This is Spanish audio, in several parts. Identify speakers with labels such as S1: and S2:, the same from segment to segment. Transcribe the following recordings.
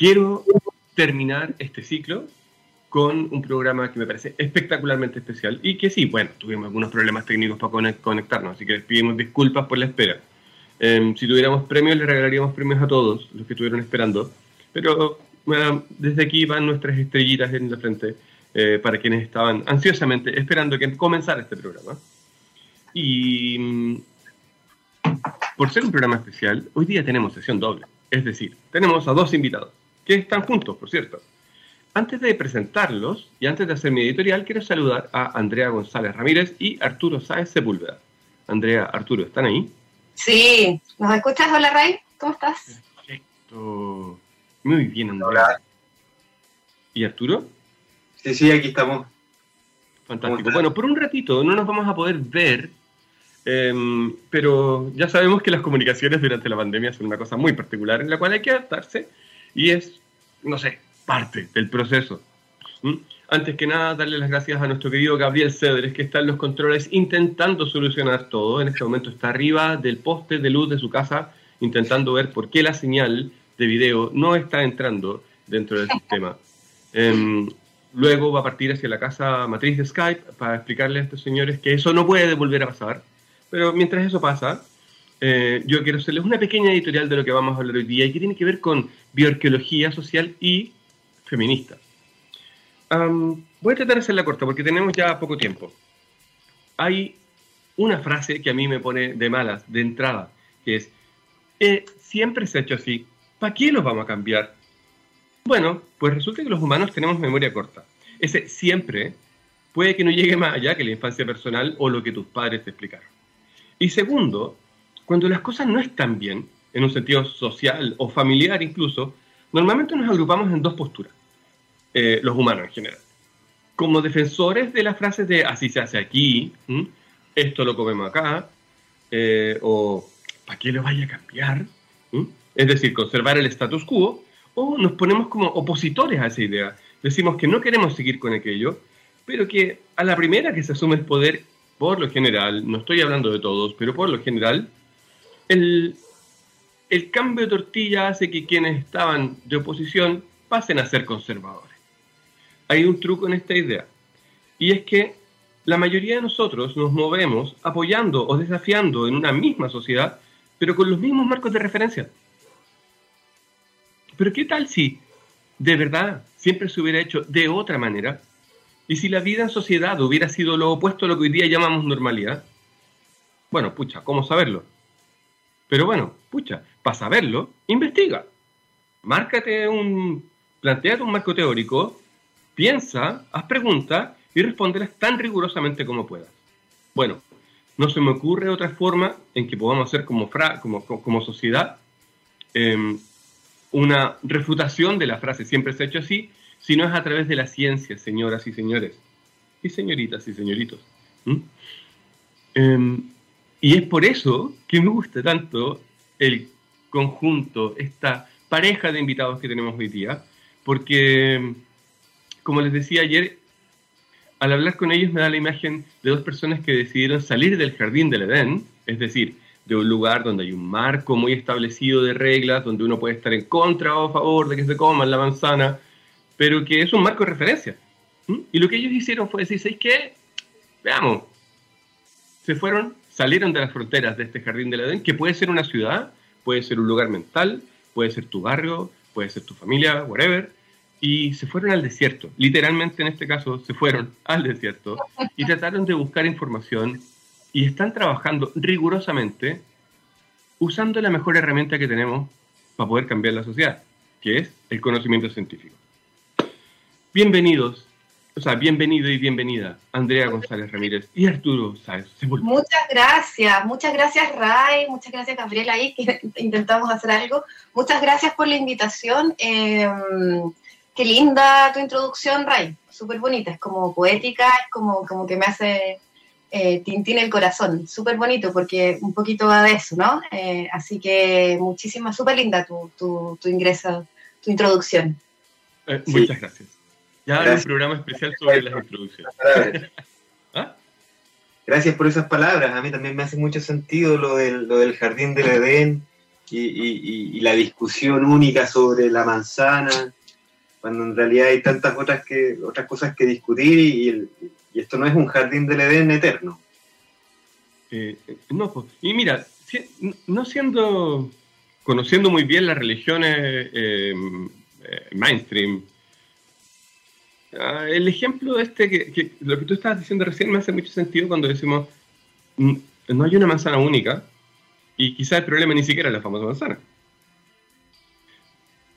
S1: quiero terminar este ciclo con un programa que me parece espectacularmente especial y que sí, bueno, tuvimos algunos problemas técnicos para conectarnos, así que pedimos disculpas por la espera. Em, si tuviéramos premios, le regalaríamos premios a todos los que estuvieron esperando, pero bueno, desde aquí van nuestras estrellitas en la frente eh, para quienes estaban ansiosamente esperando que comenzara este programa. Y mm, por ser un programa especial, hoy día tenemos sesión doble. Es decir, tenemos a dos invitados, que están juntos, por cierto. Antes de presentarlos y antes de hacer mi editorial, quiero saludar a Andrea González Ramírez y Arturo Sáez Sepúlveda. Andrea, Arturo, ¿están ahí?
S2: Sí, ¿nos escuchas? Hola, Ray, ¿cómo estás?
S1: Perfecto. Muy bien, Andrea. ¿Y Arturo?
S3: Sí, sí, aquí estamos.
S1: Fantástico. Bueno, por un ratito no nos vamos a poder ver, em, pero ya sabemos que las comunicaciones durante la pandemia son una cosa muy particular en la cual hay que adaptarse y es, no sé, parte del proceso. ¿Mm? Antes que nada, darle las gracias a nuestro querido Gabriel Cedres, que está en los controles intentando solucionar todo. En este momento está arriba del poste de luz de su casa, intentando ver por qué la señal de video no está entrando dentro del sistema. Em, Luego va a partir hacia la casa matriz de Skype para explicarle a estos señores que eso no puede volver a pasar. Pero mientras eso pasa, eh, yo quiero hacerles una pequeña editorial de lo que vamos a hablar hoy día y que tiene que ver con bioarqueología social y feminista. voy a tratar de hacerla corta porque tenemos ya poco tiempo. Hay una frase que a mí me pone de malas, de entrada, que es, eh, siempre se ha hecho así, ¿para qué los vamos a cambiar? Bueno, pues resulta que los humanos tenemos memoria corta. Ese siempre puede que no llegue más allá que la infancia personal o lo que tus padres te explicaron. Y segundo, cuando las cosas no están bien, en un sentido social o familiar incluso, normalmente nos agrupamos en dos posturas, eh, los humanos en general. Como defensores de las frases de así se hace aquí, esto lo comemos acá, eh, o ¿para qué lo vaya a cambiar? Es decir, conservar el status quo, o nos ponemos como opositores a esa idea. Decimos que no queremos seguir con aquello, pero que a la primera que se asume el poder, por lo general, no estoy hablando de todos, pero por lo general, el, cambio de tortilla hace que quienes estaban de oposición pasen a ser conservadores. Hay un truco en esta idea, y es que la mayoría de nosotros nos movemos apoyando o desafiando en una misma sociedad, pero con los mismos marcos de referencia. Pero ¿qué tal si de verdad siempre se hubiera hecho de otra manera? Y si la vida en sociedad hubiera sido lo opuesto a lo que hoy día llamamos normalidad. Bueno, pucha, ¿cómo saberlo? Pero bueno, pucha, para saberlo, investiga. Márcate un, planteate un marco teórico, piensa, haz preguntas y respóndelas tan rigurosamente como puedas. Bueno, no se me ocurre otra forma en que podamos hacer como, como, como sociedad eh, una refutación de la frase siempre se ha hecho así, sino es a través de la ciencia, señoras y señores, y señoritas y señoritos. Em, y es por eso que me gusta tanto el conjunto, esta pareja de invitados que tenemos hoy día, porque, como les decía ayer, al hablar con ellos me da la imagen de dos personas que decidieron salir del jardín del Edén, es decir, de un lugar donde hay un marco muy establecido de reglas, donde uno puede estar en contra o a favor de que se coman la manzana, pero que es un marco de referencia. Y lo que ellos hicieron fue decir, ¿sabes qué? Veamos, se fueron, salieron de las fronteras de este jardín del Edén, que puede ser una ciudad, puede ser un lugar mental, puede ser tu barrio, puede ser tu familia, whatever, y se fueron al desierto. Literalmente en este caso se fueron al desierto y trataron de buscar información y están trabajando rigurosamente usando la mejor herramienta que tenemos para poder cambiar la sociedad, que es el conocimiento científico. Bienvenidos, o sea, bienvenido y bienvenida, Andrea González Ramírez y Arturo Sáez
S2: Muchas gracias, muchas gracias Ray, muchas gracias Gabriela ahí, que intentamos hacer algo. Muchas gracias por la invitación. Em, qué linda tu introducción, Ray, súper bonita, es como poética, es como, como que me hace eh, Tintín el corazón. Súper bonito porque un poquito va de eso, ¿no? Eh, así que muchísimas, súper linda tu, tu, tu, ingreso, tu introducción.
S1: Eh, muchas gracias. Ya hay un programa especial sobre las introducciones.
S3: ¿Ah? Gracias por esas palabras. A mí también me hace mucho sentido lo del, lo del jardín del Edén. y, la discusión única sobre la manzana, cuando en realidad hay tantas otras, que, otras cosas que discutir y, esto no es un jardín del Edén eterno.
S1: Eh, no, pues, y mira, no siendo, conociendo muy bien las religiones eh, eh, mainstream, ah, el ejemplo este, que, lo que tú estabas diciendo recién me hace mucho sentido cuando decimos, mm, no hay una manzana única y quizás el problema ni siquiera es la famosa manzana.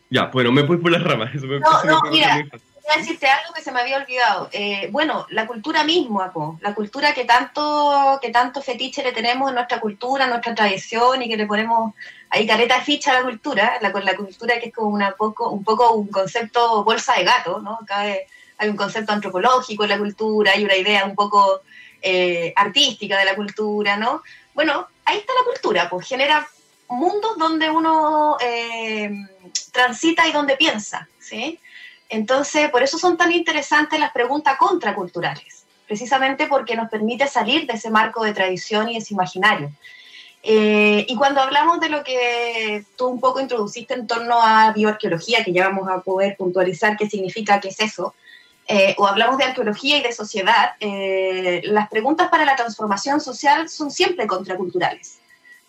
S1: Ya, bueno, me voy por las ramas.
S2: no, no, mira, voy a decirte algo que se me había olvidado. Eh, bueno, la cultura misma, la cultura que tanto, que tanto fetiche le tenemos en nuestra cultura, en nuestra tradición y que le ponemos ahí careta ficha a la cultura, la, la cultura que es como una poco, un poco un concepto bolsa de gato, ¿no? Acá hay un concepto antropológico en la cultura, hay una idea un poco eh, artística de la cultura, ¿no? Bueno, ahí está la cultura, pues genera mundos donde uno eh, transita y donde piensa, ¿sí? Entonces, por eso son tan interesantes las preguntas contraculturales, precisamente porque nos permite salir de ese marco de tradición y ese imaginario. Eh, y cuando hablamos de lo que tú un poco introduciste en torno a bioarqueología, que ya vamos a poder puntualizar qué significa, qué es eso, eh, o hablamos de arqueología y de sociedad, las preguntas para la transformación social son siempre contraculturales.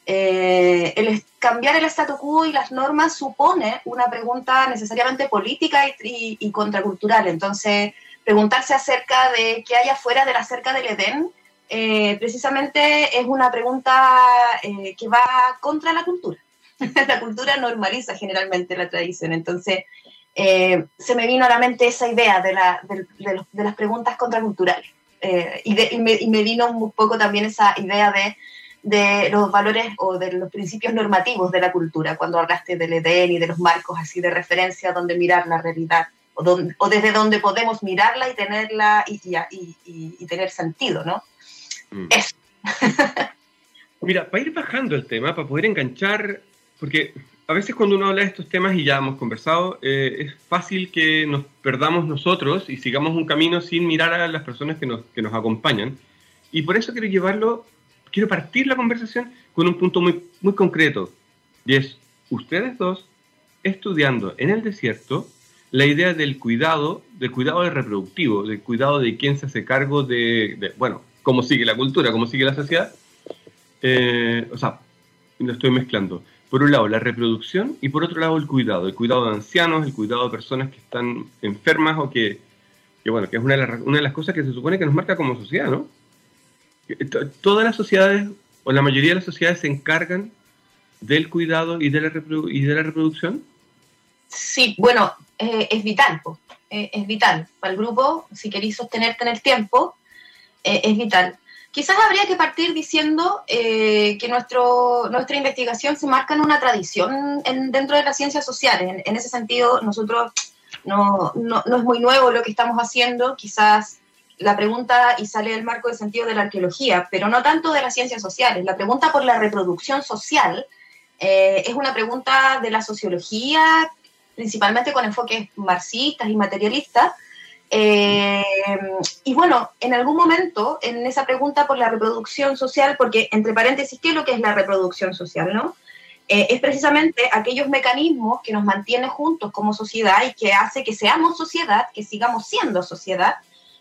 S2: Eh, el cambiar el statu quo y las normas supone una pregunta necesariamente política y, contracultural. Entonces, preguntarse acerca de qué hay afuera de la cerca del Edén, eh, precisamente es una pregunta eh, que va contra la cultura. la cultura normaliza generalmente la tradición. Entonces, se me vino a la mente esa idea de, las preguntas contraculturales. Y, me, y me vino un poco también esa idea de de los valores o de los principios normativos de la cultura, cuando hablaste del Edén y de los marcos así de referencia donde mirar la realidad, o, o desde donde podemos mirarla y tenerla y, y, tener sentido, ¿no? Mm. Eso.
S1: Mira, para ir bajando el tema, para poder enganchar, porque a veces cuando uno habla de estos temas y ya hemos conversado, eh, es fácil que nos perdamos nosotros y sigamos un camino sin mirar a las personas que nos, que nos acompañan. Y por eso quiero llevarlo quiero partir la conversación con un punto muy, muy concreto, y es ustedes dos estudiando en el desierto la idea del cuidado, del cuidado reproductivo, del cuidado de quién se hace cargo de, bueno, cómo sigue la cultura, cómo sigue la sociedad. Eh, o sea, lo estoy mezclando. Por un lado, la reproducción y por otro lado, el cuidado. El cuidado de ancianos, el cuidado de personas que están enfermas o que, que bueno, que es una de, las, una de las cosas que se supone que nos marca como sociedad, ¿no? todas las sociedades, o la mayoría de las sociedades, se encargan del cuidado y de la, reproducción?
S2: Sí, bueno, eh, es vital, eh, es vital. Para el grupo, si queréis sostenerte en el tiempo, eh, es vital. Quizás habría que partir diciendo que nuestro, nuestra investigación se marca en una tradición dentro de las ciencias sociales. En, ese sentido, nosotros no, no, no, es muy nuevo lo que estamos haciendo. Quizás la pregunta, y sale del marco del sentido de la arqueología, pero no tanto de las ciencias sociales. La pregunta por la reproducción social eh, es una pregunta de la sociología, principalmente con enfoques marxistas y materialistas. Eh, y bueno, en algún momento, en esa pregunta por la reproducción social, porque entre paréntesis, ¿qué es lo que es la reproducción social? ¿no? Eh, es precisamente aquellos mecanismos que nos mantienen juntos como sociedad y que hace que seamos sociedad, que sigamos siendo sociedad,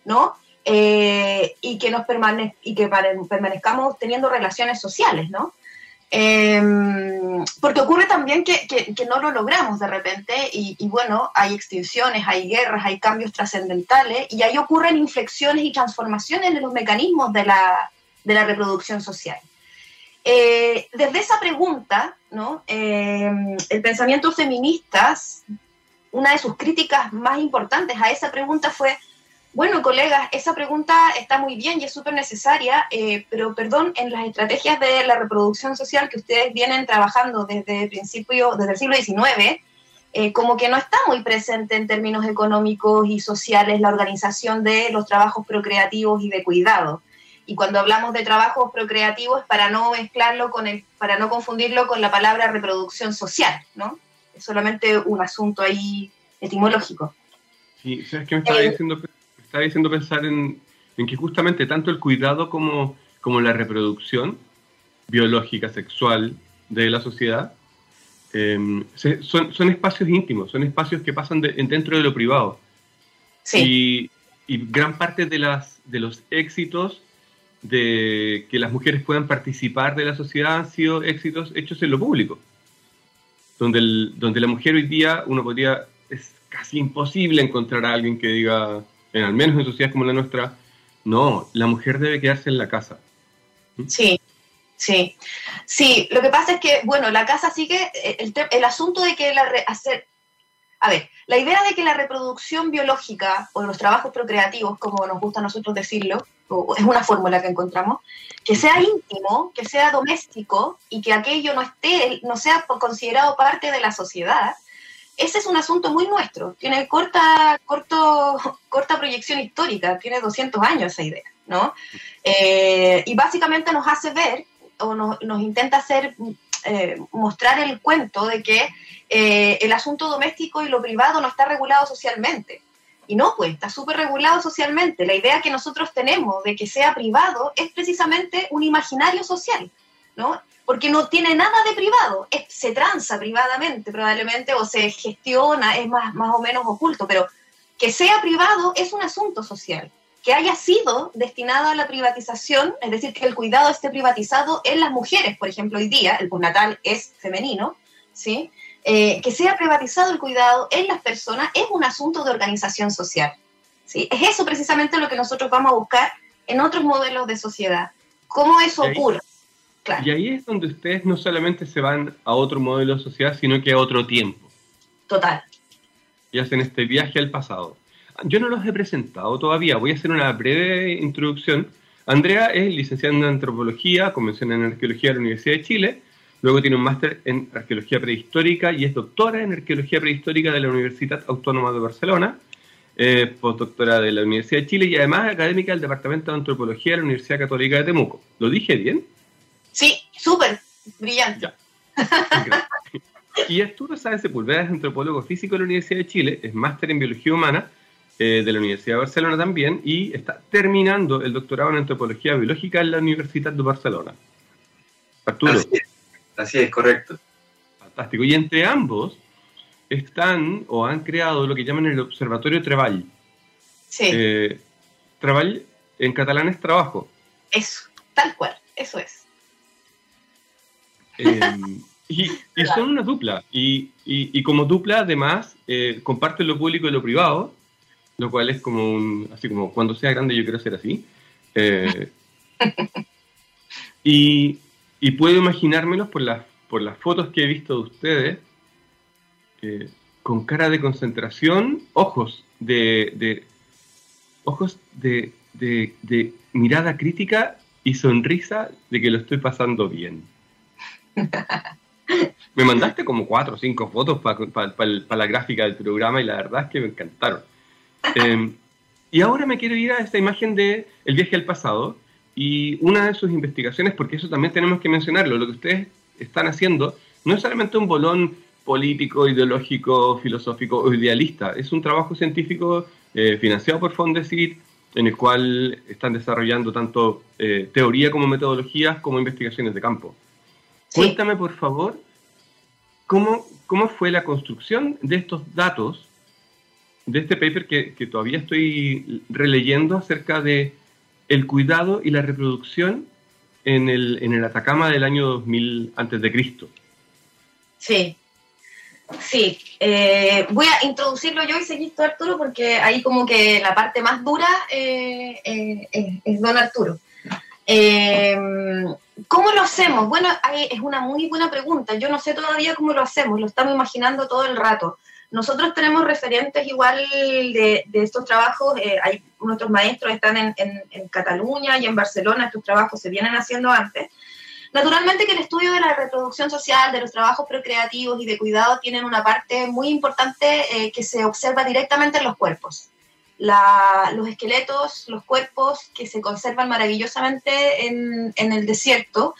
S2: ¿no? Eh, y que nos permane y que permanezcamos teniendo relaciones sociales, ¿no? Em, porque ocurre también que, que, no lo logramos de repente y, bueno, hay extinciones, hay guerras, hay cambios trascendentales y ahí ocurren inflexiones y transformaciones en los mecanismos de la, de la reproducción social. Eh, desde esa pregunta, ¿no? Em, el pensamiento feminista, una de sus críticas más importantes a esa pregunta fue bueno, colegas, esa pregunta está muy bien y es súper necesaria, eh, pero perdón, en las estrategias de la reproducción social que ustedes vienen trabajando desde el principio, desde el siglo XIX, eh, como que no está muy presente en términos económicos y sociales la organización de los trabajos procreativos y de cuidado. Y cuando hablamos de trabajos procreativos, para no mezclarlo con el, para no confundirlo con la palabra reproducción social, ¿no? Es solamente un asunto ahí etimológico.
S1: Sí, ¿sabes qué me estaba eh, diciendo? Estaba diciendo pensar en, que justamente tanto el cuidado como, como la reproducción biológica, sexual de la sociedad, em, son, espacios íntimos, son espacios que pasan dentro de lo privado. Sí. Y, y, gran parte de, las, de los éxitos de que las mujeres puedan participar de la sociedad han sido éxitos hechos en lo público. Donde, el, donde la mujer hoy día, uno podría, es casi imposible encontrar a alguien que diga, en, al menos en sociedades como la nuestra, no, la mujer debe quedarse en la casa.
S2: ¿Mm? Sí, sí. Sí, lo que pasa es que, bueno, la casa sigue, el, el asunto de que la hacer, a ver, la idea de que la reproducción biológica o los trabajos procreativos, como nos gusta a nosotros decirlo, es una fórmula que encontramos, que sea íntimo, que sea doméstico y que aquello no esté, no sea considerado parte de la sociedad, ese es un asunto muy nuestro. Tiene corta, corto, corta proyección histórica, tiene 200 años esa idea, ¿no? Eh, y básicamente nos hace ver o nos, nos intenta hacer eh, mostrar el cuento de que eh, el asunto doméstico y lo privado no está regulado socialmente. Y no, pues está súper regulado socialmente. La idea que nosotros tenemos de que sea privado es precisamente un imaginario social, ¿no? Porque no tiene nada de privado, se tranza privadamente probablemente o se gestiona, es más, más o menos oculto, pero que sea privado es un asunto social que haya sido destinado a la privatización, es decir, que el cuidado esté privatizado en las mujeres, por ejemplo, hoy día el postnatal es femenino, ¿sí? Eh, que sea privatizado el cuidado en las personas es un asunto de organización social. ¿sí? Es eso precisamente lo que nosotros vamos a buscar en otros modelos de sociedad. ¿Cómo eso ocurre?
S1: Y ahí es donde ustedes no solamente se van a otro modelo de sociedad, sino que a otro tiempo.
S2: Total.
S1: Y hacen este viaje al pasado. Yo no los he presentado todavía, voy a hacer una breve introducción. Andrea es licenciada en Antropología, convención en Arqueología de la Universidad de Chile, luego tiene un máster en Arqueología Prehistórica y es doctora en Arqueología Prehistórica de la Universidad Autónoma de Barcelona, eh, postdoctora de la Universidad de Chile y además académica del Departamento de Antropología de la Universidad Católica de Temuco. ¿Lo dije bien?
S2: Sí, súper, brillante.
S1: y Arturo Sáenz Sepúlveda es antropólogo físico de la Universidad de Chile, es máster en Biología Humana eh, de la Universidad de Barcelona también y está terminando el doctorado en antropología biológica en la Universidad de Barcelona.
S3: Arturo. Así es, correcto.
S1: Fantástico. Y entre ambos están o han creado lo que llaman el Observatorio Treball.
S2: Sí.
S1: Eh, Treball en catalán es trabajo.
S2: Eso, tal cual, eso es.
S1: Em, y, son una dupla. Y, y, como dupla, además, eh, comparten lo público y lo privado lo cual es como un, así como cuando sea grande yo quiero ser así. Eh, y, y, puedo imaginármelos por las, por las fotos que he visto de ustedes, con cara de concentración, ojos de, de ojos de, de, de, mirada crítica y sonrisa de que lo estoy pasando bien. Me mandaste como cuatro o cinco fotos para la gráfica del programa y la verdad es que me encantaron. Em, y ahora me quiero ir a esta imagen de el viaje al pasado y una de sus investigaciones, porque eso también tenemos que mencionarlo, lo que ustedes están haciendo no es solamente un bolón político, ideológico, filosófico o idealista, es un trabajo científico eh, financiado por Fondesit, en el cual están desarrollando tanto eh, teoría como metodologías como investigaciones de campo. Cuéntame, por favor, cómo, cómo fue la construcción de estos datos de este paper que, que, todavía estoy releyendo acerca de el cuidado y la reproducción en el, en el Atacama del año 2000 antes de Cristo.
S2: Sí, sí. Eh, voy a introducirlo yo y seguir tú, Arturo, porque ahí como que la parte más dura eh, eh, es don Arturo. ¿Cómo lo hacemos? Bueno, es una muy buena pregunta. Yo no sé todavía cómo lo hacemos, lo estamos imaginando todo el rato. Nosotros tenemos referentes igual de, estos trabajos, eh, hay nuestros maestros están en, Cataluña y en Barcelona, estos trabajos se vienen haciendo antes. Naturalmente que el estudio de la reproducción social, de los trabajos procreativos y de cuidado tienen una parte muy importante eh, que se observa directamente en los cuerpos. Los esqueletos, los cuerpos que se conservan maravillosamente en, el desierto,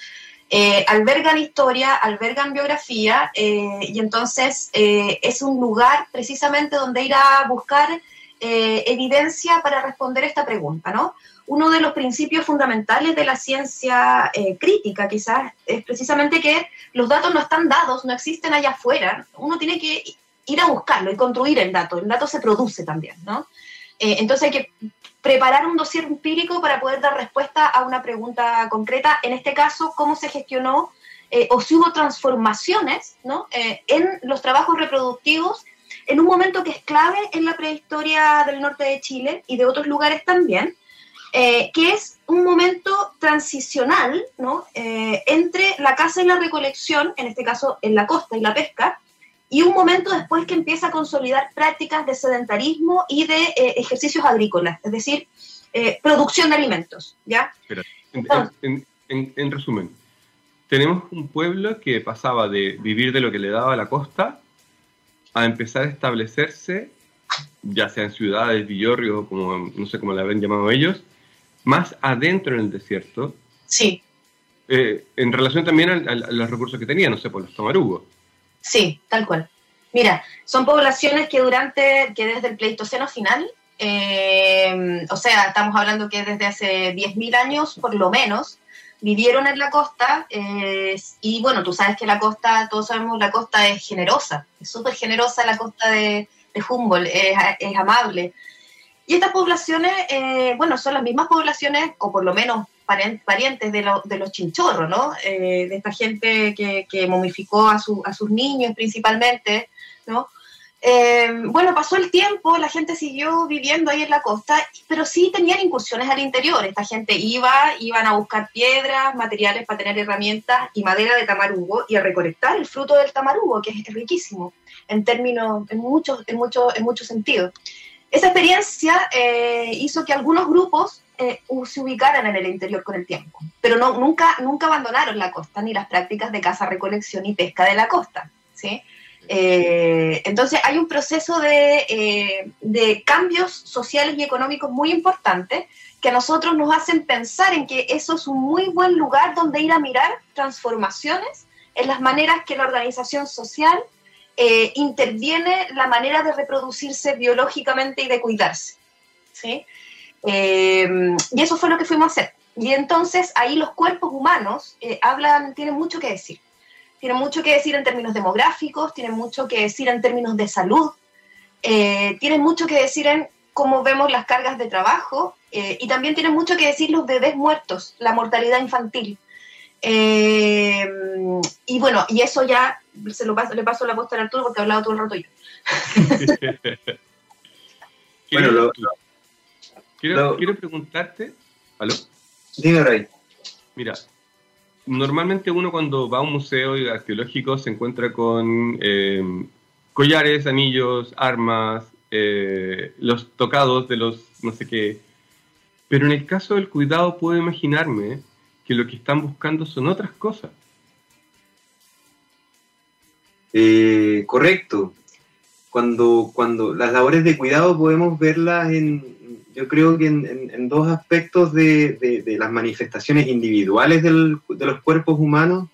S2: eh, albergan historia, albergan biografía eh, y entonces eh, es un lugar precisamente donde ir a buscar evidencia para responder esta pregunta, ¿no? uno de los principios fundamentales de la ciencia crítica, quizás, es precisamente que los datos no están dados, no existen allá afuera. Uno tiene que ir a buscarlo y construir el dato. El dato se produce también, ¿no? Eh, entonces hay que preparar un dossier empírico para poder dar respuesta a una pregunta concreta. En este caso, cómo se gestionó eh, o si hubo transformaciones ¿no? en los trabajos reproductivos en un momento que es clave en la prehistoria del norte de Chile y de otros lugares también, eh, que es un momento transicional ¿no? Eh, entre la caza y la recolección, en este caso en la costa y la pesca, y un momento después que empieza a consolidar prácticas de sedentarismo y de eh, ejercicios agrícolas, es decir, producción de alimentos. ¿ya?
S1: en resumen, tenemos un pueblo que pasaba de vivir de lo que le daba la costa a empezar a establecerse, ya sea en ciudades, villorrios, como no sé cómo la habían llamado ellos, más adentro en el desierto.
S2: Sí.
S1: Eh, en relación también a, los recursos que tenían, no sé, por los tomarugos.
S2: Sí, tal cual. Mira, son poblaciones que durante, que desde el Pleistoceno final, eh, o sea, estamos hablando que desde hace 10.000 años por lo menos, vivieron en la costa eh, y bueno, tú sabes que la costa, todos sabemos, la costa es generosa, es súper generosa la costa de, Humboldt, es, amable. Y estas poblaciones, eh, bueno, son las mismas poblaciones, o por lo menos parientes de, de los chinchorros, ¿no? Eh, de esta gente que, que momificó a, su, a sus niños principalmente, ¿no? Eh, bueno, pasó el tiempo, la gente siguió viviendo ahí en la costa, pero sí tenían incursiones al interior. Esta gente iba, iban a buscar piedras, materiales para tener herramientas y madera de tamarugo y a recolectar el fruto del tamarugo, que es riquísimo en términos, en muchos, en muchos, en muchos sentidos. Esa experiencia eh, hizo que algunos grupos eh, se ubicaran en el interior con el tiempo, pero no, nunca, nunca abandonaron la costa ni las prácticas de caza, recolección y pesca de la costa. ¿sí? Eh, entonces hay un proceso eh, de, cambios sociales y económicos muy importantes que a nosotros nos hacen pensar en que eso es un muy buen lugar donde ir a mirar transformaciones en las maneras que la organización social eh, interviene la manera de reproducirse biológicamente y de cuidarse. Y eso fue lo que fuimos a hacer. Y entonces ahí los cuerpos humanos hablan, tienen mucho que decir tiene mucho que decir en términos demográficos, tiene mucho que decir en términos de salud, eh, tiene mucho que decir en cómo vemos las cargas de trabajo eh, y también tiene mucho que decir los bebés muertos, la mortalidad infantil. Eh, y bueno, y eso ya se lo paso, le paso la posta al Arturo porque he hablado todo el rato yo.
S1: quiero, preguntarte, ¿aló?
S3: Dime,
S1: Mira, normalmente uno cuando va a un museo arqueológico se encuentra con eh, collares, anillos, armas, eh, los tocados de los no sé qué. Pero en el caso del cuidado puedo imaginarme que lo que están buscando son otras cosas.
S3: Eh, correcto. Cuando, cuando las labores de cuidado podemos verlas en, yo creo que en, dos aspectos de, las manifestaciones individuales de los cuerpos humanos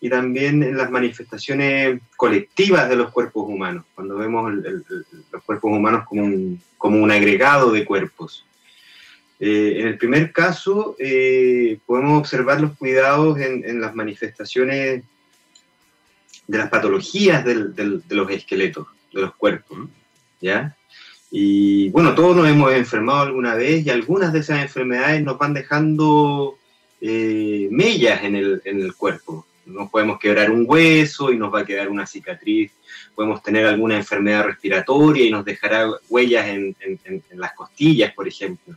S3: y también en las manifestaciones colectivas de los cuerpos humanos, cuando vemos los cuerpos humanos como un, como un agregado de cuerpos. Eh, en el primer caso, eh, podemos observar los cuidados en, las manifestaciones de las patologías de los esqueletos, de los cuerpos, ¿ya? Y bueno, todos nos hemos enfermado alguna vez y algunas de esas enfermedades nos van dejando eh, mellas en el, en el cuerpo. Nos podemos quebrar un hueso y nos va a quedar una cicatriz. Podemos tener alguna enfermedad respiratoria y nos dejará huellas en, las costillas, por ejemplo.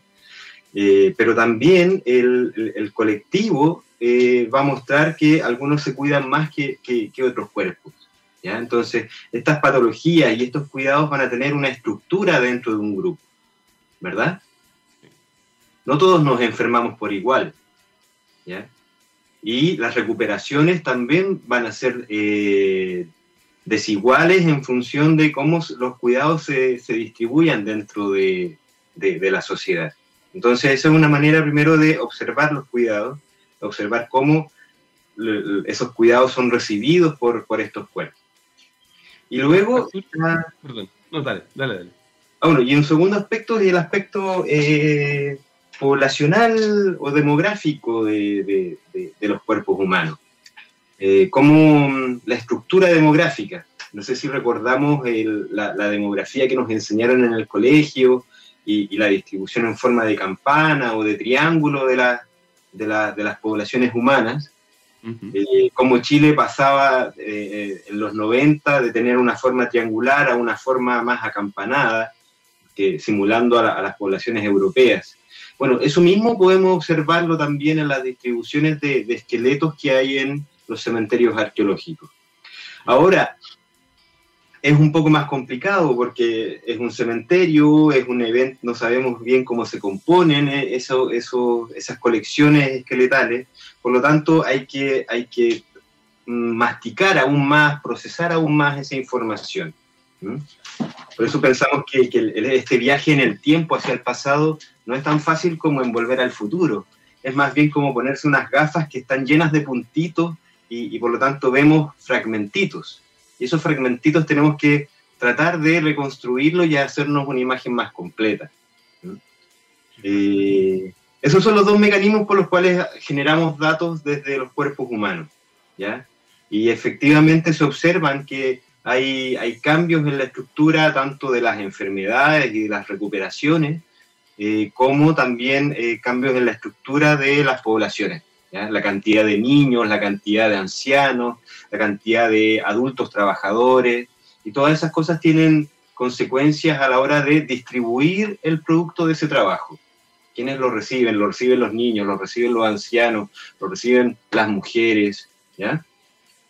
S3: Eh, pero también el, colectivo eh, va a mostrar que algunos se cuidan más que, que otros cuerpos. Entonces, estas patologías y estos cuidados van a tener una estructura dentro de un grupo, ¿verdad? No todos nos enfermamos por igual, Y las recuperaciones también van a ser eh, desiguales en función de cómo los cuidados se, distribuyan dentro de, la sociedad. Entonces, esa es una manera primero de observar los cuidados, observar cómo esos cuidados son recibidos por estos cuerpos. Y luego...
S1: Perdón, no, dale, dale, dale.
S3: Ah, bueno, y un segundo aspecto es el aspecto eh, poblacional o demográfico de, los cuerpos humanos, eh, como mm, la estructura demográfica. No sé si recordamos la, demografía que nos enseñaron en el colegio y, la distribución en forma de campana o de triángulo de, de las poblaciones humanas. Eh, como Chile pasaba eh, en los 90 de tener una forma triangular a una forma más acampanada, que, simulando a, las poblaciones europeas. Bueno, eso mismo podemos observarlo también en las distribuciones de, esqueletos que hay en los cementerios arqueológicos. Ahora, es un poco más complicado porque es un cementerio, es un evento, no sabemos bien cómo se componen eh, eso, eso, esas colecciones esqueletales, por lo tanto hay que, hay que masticar aún más, procesar aún más esa información. Por eso pensamos que, este viaje en el tiempo hacia el pasado no es tan fácil como envolver al futuro, es más bien como ponerse unas gafas que están llenas de puntitos y por lo tanto vemos fragmentitos y esos fragmentitos tenemos que tratar de reconstruirlo y hacernos una imagen más completa. Eh, esos son los dos mecanismos por los cuales generamos datos desde los cuerpos humanos. ¿ya? Y efectivamente se observan que hay, hay cambios en la estructura tanto de las enfermedades y de las recuperaciones, eh, como también eh, cambios en la estructura de las poblaciones. La cantidad de niños, la cantidad de ancianos, la cantidad de adultos trabajadores, y todas esas cosas tienen consecuencias a la hora de distribuir el producto de ese trabajo. ¿Quiénes lo reciben? Lo reciben los niños, lo reciben los ancianos, lo reciben las mujeres, ¿ya?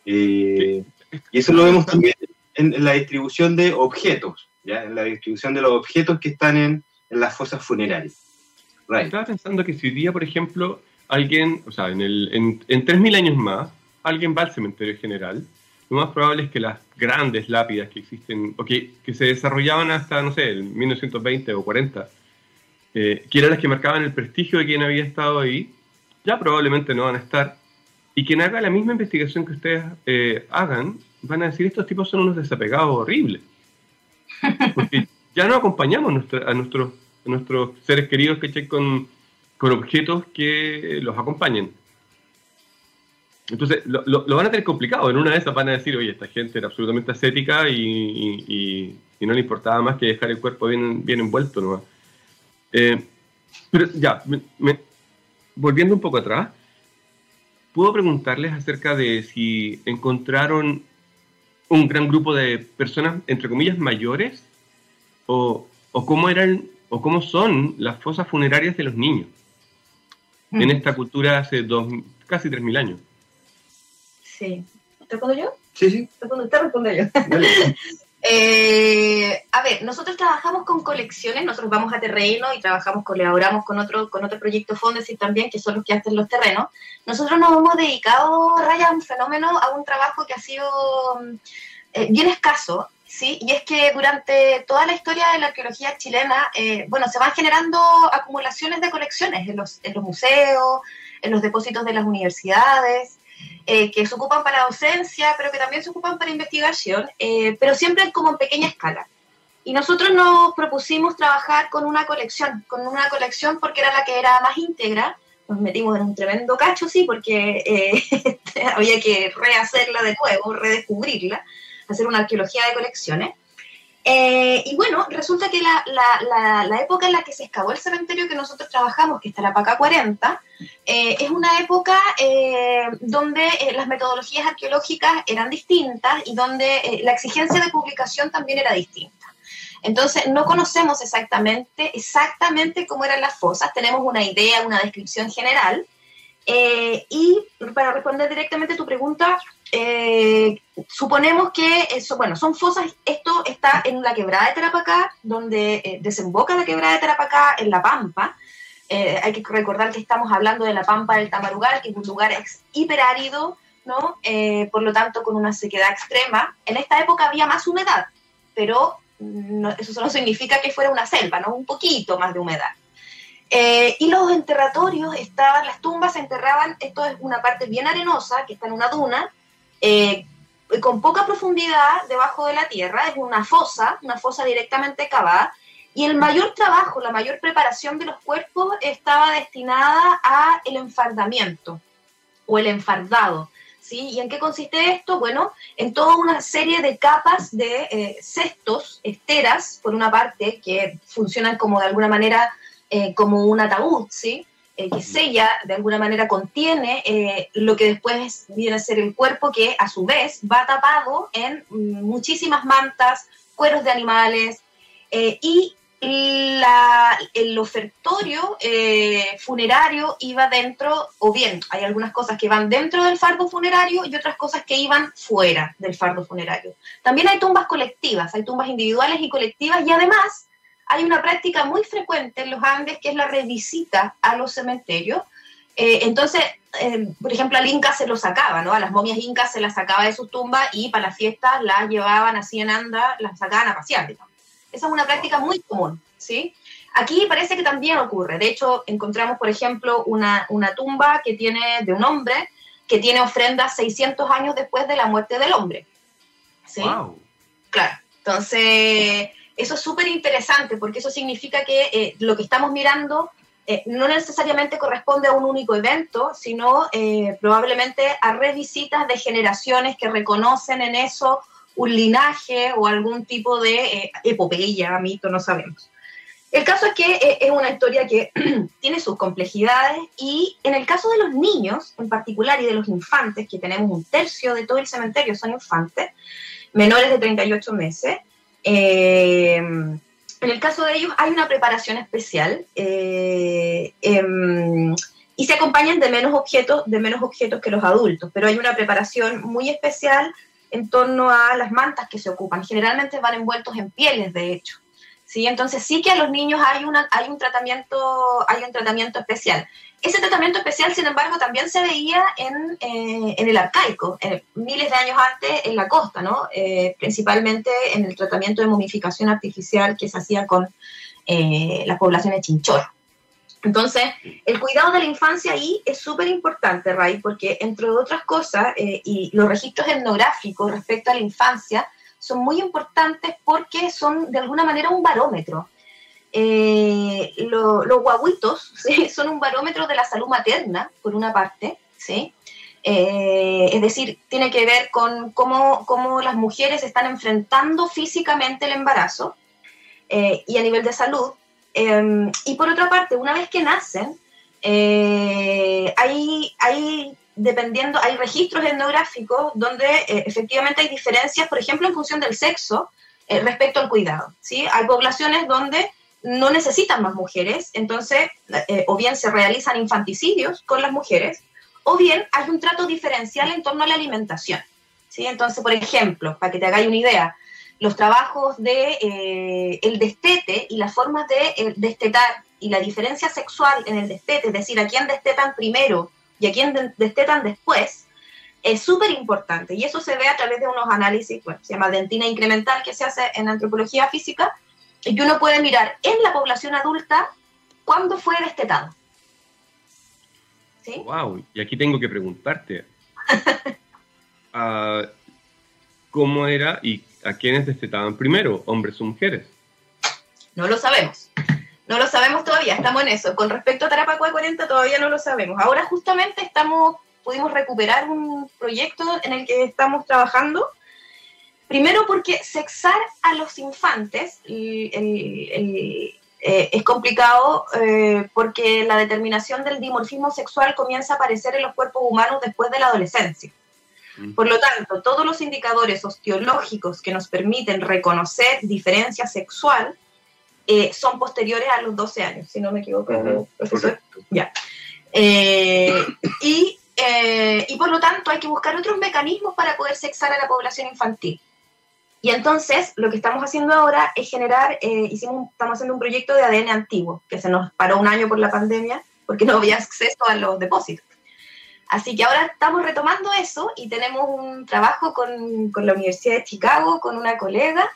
S3: Eh, y eso lo vemos también en, la distribución de objetos, ¿ya? En la distribución de los objetos que están en, las fosas funerarias.
S1: Estaba pensando que si hoy día, por ejemplo, alguien, o sea, en, el, en, en 3.000 años más, alguien va al cementerio general, lo más probable es que las grandes lápidas que existen, o que, se desarrollaban hasta, no sé, el 1920 o 40, eh, que eran las que marcaban el prestigio de quien había estado ahí, ya probablemente no van a estar. Y quien haga la misma investigación que ustedes eh, hagan, van a decir, estos tipos son unos desapegados horribles. Porque ya no acompañamos a, nuestros, nuestros seres queridos que con con objetos que los acompañen. Entonces, lo, van a tener complicado. En una de esas van a decir, oye, esta gente era absolutamente ascética y, no le importaba más que dejar el cuerpo bien, bien envuelto. ¿no? Eh, pero ya, volviendo un poco atrás, ¿puedo preguntarles acerca de si encontraron un gran grupo de personas, entre comillas, mayores? ¿O, o cómo eran o cómo son las fosas funerarias de los niños? En esta cultura hace dos, casi 3.000 años.
S2: Sí. ¿Te respondo yo?
S3: Sí, sí.
S2: Te respondo, yo. Eh, a ver, nosotros trabajamos con colecciones, nosotros vamos a terreno y trabajamos, colaboramos con otro, con otro proyecto y también, que son los que hacen los terrenos. Nosotros nos hemos dedicado, Raya, a un fenómeno, a un trabajo que ha sido eh, bien escaso, ¿sí? Y es que durante toda la historia de la arqueología chilena, eh, bueno, se van generando acumulaciones de colecciones en los, museos, en los depósitos de las universidades, eh, que se ocupan para docencia, pero que también se ocupan para investigación, eh, pero siempre como en pequeña escala. Y nosotros nos propusimos trabajar con una colección, con una colección porque era la que era más íntegra. Nos metimos en un tremendo cacho, sí, porque había que rehacerla de nuevo, redescubrirla hacer una arqueología de colecciones. Eh, y bueno, resulta que la, la, la, época en la que se excavó el cementerio que nosotros trabajamos, que está la PACA 40, eh, es una época eh, donde las metodologías arqueológicas eran distintas y donde la exigencia de publicación también era distinta. Entonces, no conocemos exactamente, exactamente cómo eran las fosas, tenemos una idea, una descripción general, y para responder directamente a tu pregunta, eh, suponemos que eso, bueno, son fosas, esto está en la quebrada de Tarapacá, donde eh, desemboca la quebrada de Tarapacá en La Pampa. Eh, hay que recordar que estamos hablando de la Pampa del Tamarugal, que es un lugar hiperárido, ¿no? por lo tanto, con una sequedad extrema. En esta época había más humedad, pero eso no significa que fuera una selva, ¿no? Un poquito más de humedad. y los enterratorios estaban, las tumbas se enterraban, esto es una parte bien arenosa, que está en una duna, eh, con poca profundidad debajo de la tierra, es una fosa, una fosa directamente cavada, Y el mayor trabajo, la mayor preparación de los cuerpos estaba destinada a el enfardamiento o el enfardado. ¿Sí? ¿Y en qué consiste esto? Bueno, en toda una serie de capas de eh, cestos, esteras, por una parte, que funcionan como de alguna manera eh, como un ataúd, ¿sí? Eh, que sella, de alguna manera contiene lo que después viene a ser el cuerpo, que a su vez va tapado en mm, muchísimas mantas, cueros de animales, y la, el ofertorio eh, funerario iba dentro, o bien hay algunas cosas que van dentro del fardo funerario y otras cosas que iban fuera del fardo funerario. También hay tumbas colectivas, hay tumbas individuales y colectivas y además hay una práctica muy frecuente en los Andes que es la revisita a los cementerios. Eh, entonces, eh, por ejemplo, al Inca se lo sacaba, ¿no? A las momias incas se las sacaba de sus tumbas y para las fiestas las llevaban así en anda, las sacaban a pasear, digamos. Esa es una práctica muy común, ¿sí? Aquí parece que también ocurre. De hecho, encontramos, por ejemplo, una, una tumba que tiene de un hombre que tiene ofrendas 600 años después de la muerte del hombre. ¿Sí? Wow. Claro. Entonces, eso es súper interesante porque eso significa que eh, lo que estamos mirando eh, no necesariamente corresponde a un único evento, sino eh, probablemente a revisitas de generaciones que reconocen en eso un linaje o algún tipo de epopeya, mito, no sabemos. El caso es que es una historia que tiene sus complejidades y en el caso de los niños en particular y de los infantes, que tenemos un tercio de todo el cementerio son infantes, menores de 38 meses, eh, en el caso de ellos hay una preparación especial em, y se acompañan de menos objetos, de menos objetos que los adultos, pero hay una preparación muy especial en torno a las mantas que se ocupan. Generalmente van envueltos en pieles, de hecho. ¿sí? Entonces sí que a los niños hay, una, hay, un tratamiento, hay un tratamiento especial. Ese tratamiento especial, sin embargo, también se veía en, eh, en el arcaico, miles de años antes en la costa, ¿no? Eh, principalmente en el tratamiento de momificación artificial que se hacía con eh, las poblaciones chinchorro. Entonces, el cuidado de la infancia ahí es súper importante, Ray, porque entre otras cosas, eh, y los registros etnográficos respecto a la infancia son muy importantes porque son de alguna manera un barómetro. Eh, los guaguitos son un barómetro de la salud materna, por una parte, ¿sí? Eh, es decir, tiene que ver con cómo, cómo, las mujeres están enfrentando físicamente el embarazo y a nivel de salud, Em, y por otra parte, una vez que nacen, eh, hay, hay, dependiendo, hay registros etnográficos donde eh, efectivamente hay diferencias, por ejemplo, en función del sexo eh, respecto al cuidado. ¿sí? Hay poblaciones donde no necesitan más mujeres, entonces, o bien se realizan infanticidios con las mujeres, o bien hay un trato diferencial en torno a la alimentación. ¿sí? Entonces, por ejemplo, para que te hagáis una idea, los trabajos de eh, el destete y las formas de eh, destetar y la diferencia sexual en el destete, es decir, a quién destetan primero y a quién destetan después, es súper importante. Y eso se ve a través de unos análisis, bueno, se llama dentina incremental, que se hace en antropología física, y que uno puede mirar en la población adulta cuándo fue destetado.
S1: ¿Sí? Wow, y aquí tengo que preguntarte. Ah, ¿Cómo era y ¿a quiénes destetaban primero, hombres o mujeres?
S2: No lo sabemos. No lo sabemos todavía, estamos en eso. Con respecto a Tarapacua 40 todavía no lo sabemos. Ahora justamente estamos, pudimos recuperar un proyecto en el que estamos trabajando. Primero porque sexar a los infantes eh, es complicado eh, porque la determinación del dimorfismo sexual comienza a aparecer en los cuerpos humanos después de la adolescencia. Por lo tanto, todos los indicadores osteológicos que nos permiten reconocer diferencia sexual eh, son posteriores a los 12 años, si no me equivoco, profesor. Ya. Eh, y, eh, y por lo tanto hay que buscar otros mecanismos para poder sexar a la población infantil. Y entonces lo que estamos haciendo ahora es generar, hicimos, estamos haciendo un proyecto de ADN antiguo, que se nos paró un año por la pandemia, porque no había acceso a los depósitos. Así que ahora estamos retomando eso y tenemos un trabajo con, con la Universidad de Chicago, con una colega,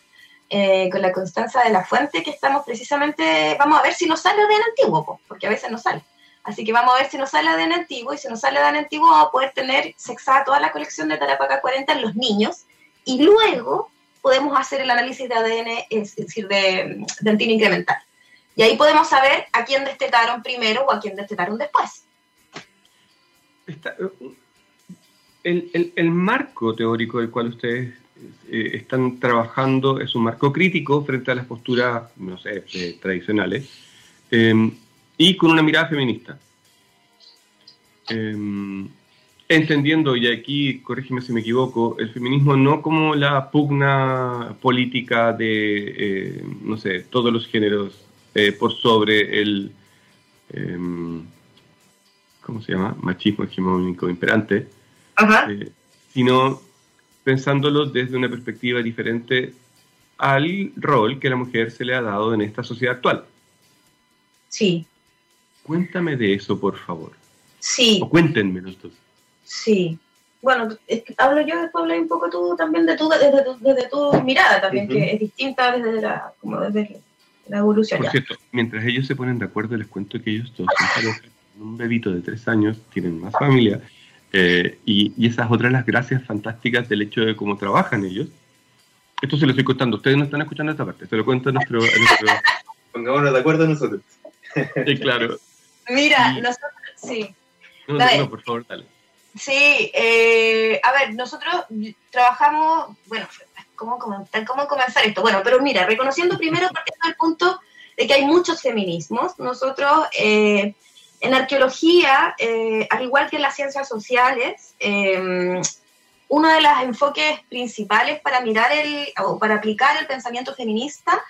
S2: eh, con la Constanza de la Fuente, que estamos precisamente, vamos a ver si nos sale de antiguo, porque a veces no sale. Así que vamos a ver si nos sale de antiguo y si nos sale de antiguo vamos a poder tener sexada toda la colección de Tarapaca 40 en los niños y luego podemos hacer el análisis de ADN, es decir, de dentina incremental. Y ahí podemos saber a quién destetaron primero o a quién destetaron después.
S1: el, el, marco teórico del cual ustedes eh, están trabajando es un marco crítico frente a las posturas, no sé, eh, tradicionales, y con una mirada feminista. Entendiendo, y aquí corrígeme si me equivoco, el feminismo no como la pugna política de, eh, no sé, todos los géneros por sobre el, em, ¿cómo se llama? Machismo hegemónico imperante, sino pensándolo desde una perspectiva diferente al rol que la mujer se le ha dado en esta sociedad actual.
S2: Sí.
S1: Cuéntame de eso, por favor.
S2: Sí.
S1: O cuéntenme los dos.
S2: Sí. Bueno, hablo yo, después hablo un poco tú también de tu, desde, desde tu mirada también, que es distinta desde la, como desde la evolución.
S1: Por cierto, mientras ellos se ponen de acuerdo, les cuento que ellos todos son un bebito de tres años, tienen más familia eh, y, y, esa es otra de las gracias fantásticas del hecho de cómo trabajan ellos. Esto se lo estoy contando, ustedes no están escuchando esta parte, se lo cuento a nuestro...
S3: Pongámonos de acuerdo nosotros.
S1: Sí, claro.
S2: Mira, nosotros, sí.
S1: No, no, por favor, dale.
S2: Sí, eh, a ver, nosotros trabajamos, bueno, ¿cómo, cómo, ¿cómo comenzar esto? Bueno, pero mira, reconociendo primero, partiendo del punto de que hay muchos feminismos, nosotros... Eh, en arqueología, eh, al igual que en las ciencias sociales, em, uno de los enfoques principales para mirar el, o para aplicar el pensamiento feminista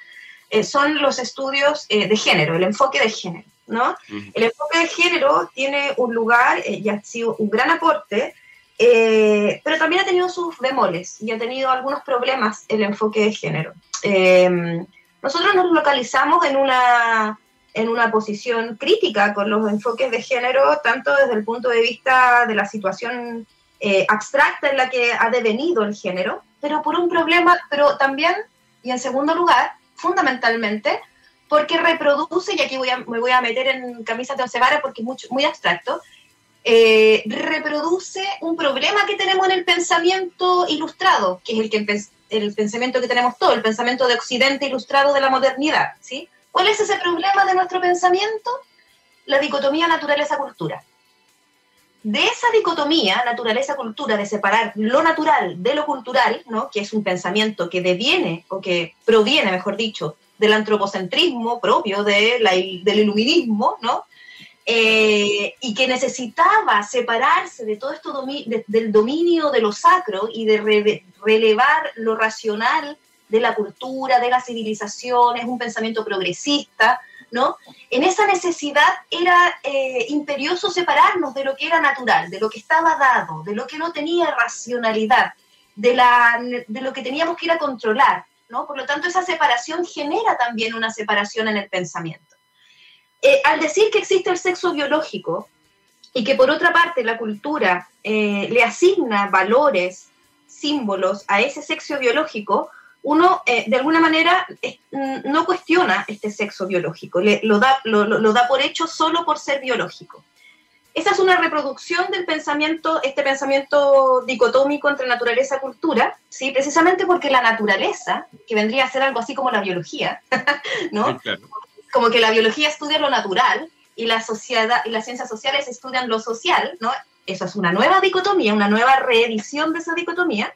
S2: eh, son los estudios eh, de género, el enfoque de género. ¿No? El enfoque de género tiene un lugar y ha sido un gran aporte, pero también ha tenido sus bemoles y ha tenido algunos problemas el enfoque de género. Em, nosotros nos localizamos en una en una posición crítica con los enfoques de género, tanto desde el punto de vista de la situación eh, abstracta en la que ha devenido el género, pero por un problema, pero también, y en segundo lugar, fundamentalmente, porque reproduce, y aquí voy a, me voy a meter en camisas de once porque es mucho, muy abstracto, eh, reproduce un problema que tenemos en el pensamiento ilustrado, que es el, que, el pensamiento que tenemos todo, el pensamiento de Occidente ilustrado de la modernidad, ¿sí? ¿Cuál es ese problema de nuestro pensamiento? La dicotomía naturaleza-cultura. De esa dicotomía naturaleza-cultura, de separar lo natural de lo cultural, ¿no? que es un pensamiento que deviene, o que proviene, mejor dicho, del antropocentrismo propio de del iluminismo, ¿no? Eh, y que necesitaba separarse de todo esto del dominio de lo sacro y de relevar lo racional de la cultura, de las civilizaciones, un pensamiento progresista, ¿no? En esa necesidad era eh, imperioso separarnos de lo que era natural, de lo que estaba dado, de lo que no tenía racionalidad, de, la, de lo que teníamos que ir a controlar, ¿no? Por lo tanto, esa separación genera también una separación en el pensamiento. Eh, al decir que existe el sexo biológico y que por otra parte la cultura eh, le asigna valores, símbolos a ese sexo biológico, uno eh, de alguna manera mm, no cuestiona este sexo biológico, lo, da, lo, da por hecho solo por ser biológico. Esa es una reproducción del pensamiento, este pensamiento dicotómico entre naturaleza y cultura, ¿sí? precisamente porque la naturaleza, que vendría a ser algo así como la biología, ¿no? Como que la biología estudia lo natural y la, sociedad, y las ciencias sociales estudian lo social, ¿no? Eso es una nueva dicotomía, una nueva reedición de esa dicotomía,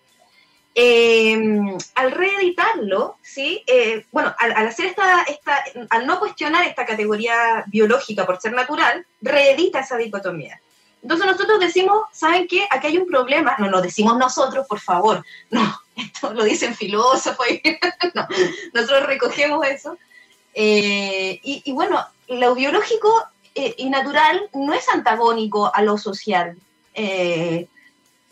S2: Em, al reeditarlo, ¿sí? Eh, bueno, al, hacer esta, esta, al no cuestionar esta categoría biológica por ser natural, reedita esa dicotomía. Entonces nosotros decimos, ¿saben qué? Aquí hay un problema. No lo decimos nosotros, por favor. No, esto lo dicen filósofos. no, nosotros recogemos eso. Eh, y, bueno, lo biológico eh, y natural no es antagónico a lo social.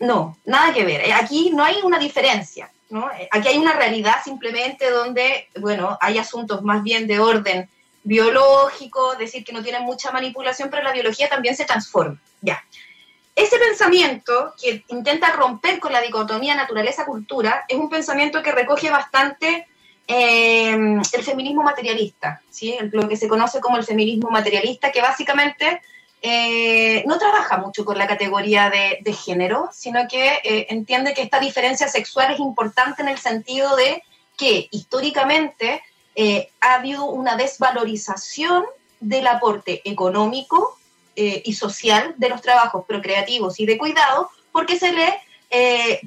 S2: No, nada que ver. Aquí no hay una diferencia. ¿no? Aquí hay una realidad simplemente donde, bueno, hay asuntos más bien de orden biológico, decir que no tienen mucha manipulación, pero la biología también se transforma. Ya. Ese pensamiento que intenta romper con la dicotomía naturaleza-cultura es un pensamiento que recoge bastante eh, el feminismo materialista, ¿sí? lo que se conoce como el feminismo materialista, que básicamente eh, no trabaja mucho con la categoría de, género, sino que eh, entiende que esta diferencia sexual es importante en el sentido de que históricamente eh, ha habido una desvalorización del aporte económico y social de los trabajos procreativos y de cuidado, porque se le,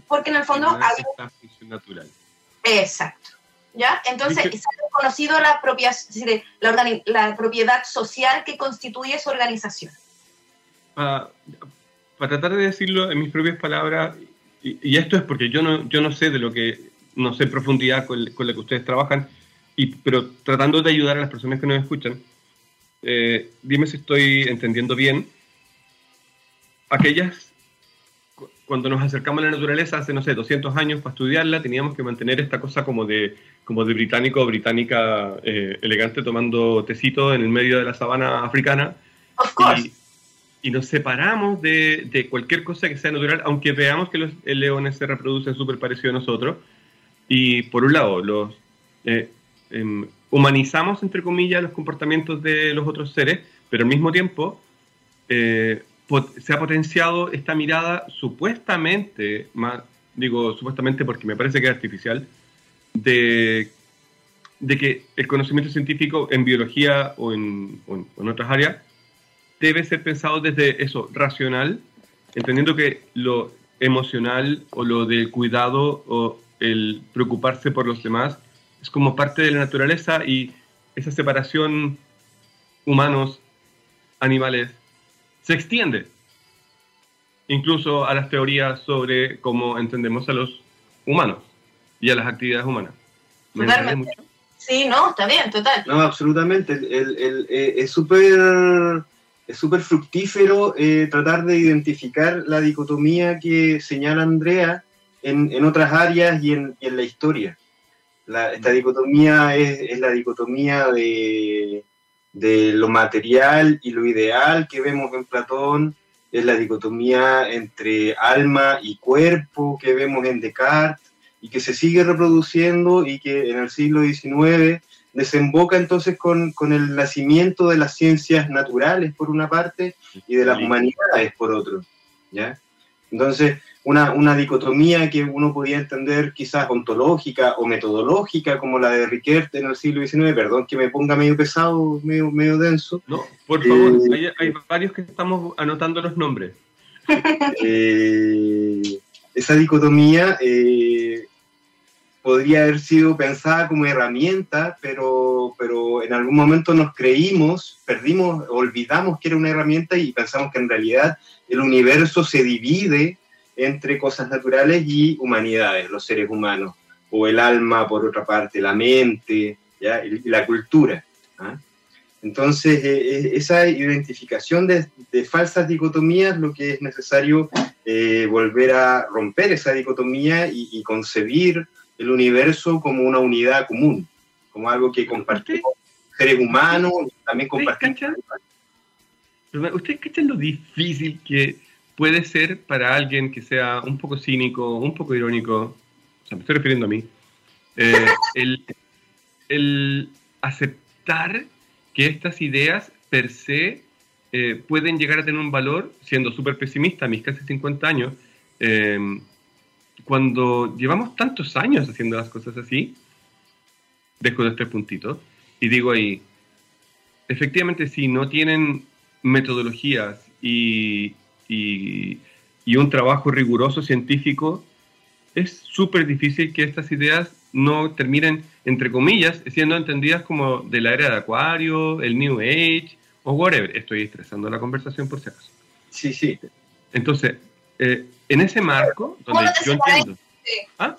S2: porque en el fondo...
S1: No es natural.
S2: Exacto. ¿Ya? Entonces, se ha reconocido la, propia, la, la propiedad social que constituye esa organización
S1: para, tratar de decirlo en mis propias palabras, y, esto es porque yo no, yo no sé de lo que, no sé profundidad con, con la que ustedes trabajan, y, pero tratando de ayudar a las personas que nos escuchan, eh, dime si estoy entendiendo bien, aquellas, cuando nos acercamos a la naturaleza hace, no sé, 200 años para estudiarla, teníamos que mantener esta cosa como de, como de británico o británica eh, elegante tomando tecito en el medio de la sabana africana.
S2: Of course
S1: y nos separamos de, de, cualquier cosa que sea natural, aunque veamos que los leones se reproducen súper parecido a nosotros. Y por un lado, los eh, em, humanizamos, entre comillas, los comportamientos de los otros seres, pero al mismo tiempo eh, se ha potenciado esta mirada supuestamente, más, digo supuestamente porque me parece que es artificial, de, de que el conocimiento científico en biología o en, o en otras áreas debe ser pensado desde eso, racional, entendiendo que lo emocional o lo del cuidado o el preocuparse por los demás es como parte de la naturaleza y esa separación humanos, animales, se extiende incluso a las teorías sobre cómo entendemos a los humanos y a las actividades humanas.
S2: Totalmente. Sí, no, está bien, total.
S3: No, absolutamente. Eh, es súper es súper fructífero eh, tratar de identificar la dicotomía que señala Andrea en, en otras áreas y en, en la historia. La, esta dicotomía es, es la dicotomía de, de, lo material y lo ideal que vemos en Platón, es la dicotomía entre alma y cuerpo que vemos en Descartes y que se sigue reproduciendo y que en el siglo XIX desemboca entonces con, con, el nacimiento de las ciencias naturales por una parte y de las humanidades por otro. ¿ya? Entonces, una, una, dicotomía que uno podía entender quizás ontológica o metodológica, como la de Riquet en el siglo XIX, perdón que me ponga medio pesado, medio, medio denso.
S1: No, por favor, eh, hay, hay, varios que estamos anotando los nombres.
S3: Eh, esa dicotomía eh, podría haber sido pensada como herramienta, pero, pero en algún momento nos creímos, perdimos, olvidamos que era una herramienta y pensamos que en realidad el universo se divide entre cosas naturales y humanidades, los seres humanos, o el alma por otra parte, la mente ¿ya? y la cultura. ¿ah? Entonces, eh, eh, esa identificación de, de, falsas dicotomías, lo que es necesario eh, volver a romper esa dicotomía y, y concebir el universo como una unidad común, como algo que compartimos seres humanos, también compartimos.
S1: ¿Ustedes cachan lo difícil que puede ser para alguien que sea un poco cínico, un poco irónico? O sea, me estoy refiriendo a mí. Eh, el, el, aceptar que estas ideas per se eh, pueden llegar a tener un valor, siendo súper pesimista a mis casi 50 años, eh, cuando llevamos tantos años haciendo las cosas así, dejo de este puntito y digo ahí, efectivamente si no tienen metodologías y, y, y un trabajo riguroso científico, es súper difícil que estas ideas no terminen, entre comillas, siendo entendidas como de la era de Acuario, el New Age o whatever. Estoy estresando la conversación por si acaso.
S3: Sí, sí.
S1: Entonces, eh, en ese marco, donde yo entiendo.
S2: ¿Ah?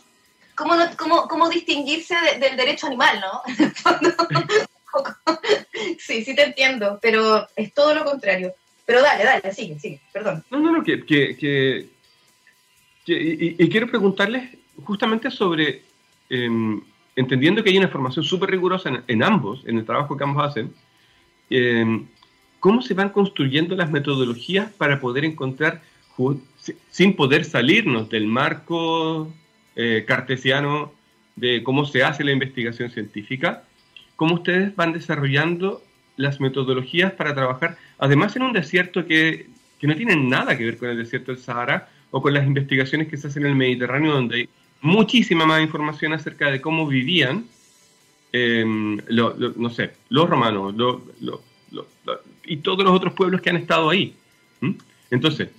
S2: ¿Cómo, no, cómo, cómo, distinguirse de, del derecho animal, no? sí, sí te entiendo, pero es todo lo contrario. Pero dale, dale, sigue, sigue, perdón.
S1: No, no, no, que, que, que, que y, y, quiero preguntarles justamente sobre, eh, entendiendo que hay una formación súper rigurosa en, en, ambos, en el trabajo que ambos hacen, eh, ¿cómo se van construyendo las metodologías para poder encontrar sin poder salirnos del marco eh, cartesiano de cómo se hace la investigación científica, cómo ustedes van desarrollando las metodologías para trabajar, además en un desierto que, que no tiene nada que ver con el desierto del Sahara o con las investigaciones que se hacen en el Mediterráneo, donde hay muchísima más información acerca de cómo vivían, em, no sé, los romanos y todos los otros pueblos que han estado ahí. Entonces,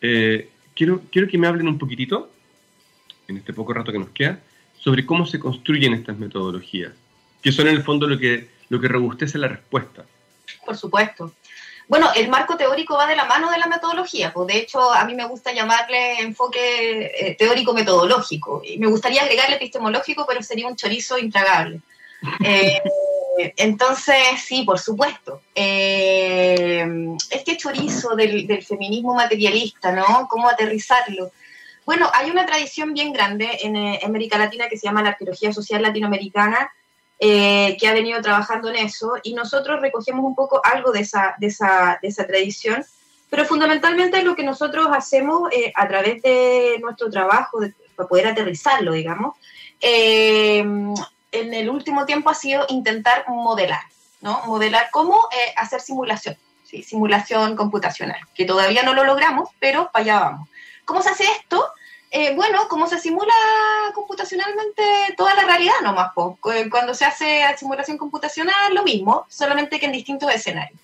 S1: eh, quiero, quiero que me hablen un poquitito, en este poco rato que nos queda, sobre cómo se construyen estas metodologías, que son en el fondo lo que, lo que robustece la respuesta.
S2: Por supuesto. Bueno, el marco teórico va de la mano de la metodología, pues de hecho a mí me gusta llamarle enfoque eh, teórico-metodológico, y me gustaría agregarle epistemológico, pero sería un chorizo intragable. Eh, entonces, sí, por supuesto. Eh, este chorizo del, del, feminismo materialista, ¿no? ¿Cómo aterrizarlo? Bueno, hay una tradición bien grande en, eh, América Latina que se llama la arqueología social latinoamericana, eh, que ha venido trabajando en eso, y nosotros recogemos un poco algo de esa, de esa, de esa tradición, pero fundamentalmente lo que nosotros hacemos eh, a través de nuestro trabajo, para poder aterrizarlo, digamos, en el último tiempo ha sido intentar modelar, ¿no? Modelar cómo hacer simulación, ¿sí? simulación computacional, que todavía no lo logramos, pero para allá vamos. ¿Cómo se hace esto? Eh, bueno, como se simula computacionalmente toda la realidad nomás, cuando se hace simulación computacional, lo mismo, solamente que en distintos escenarios.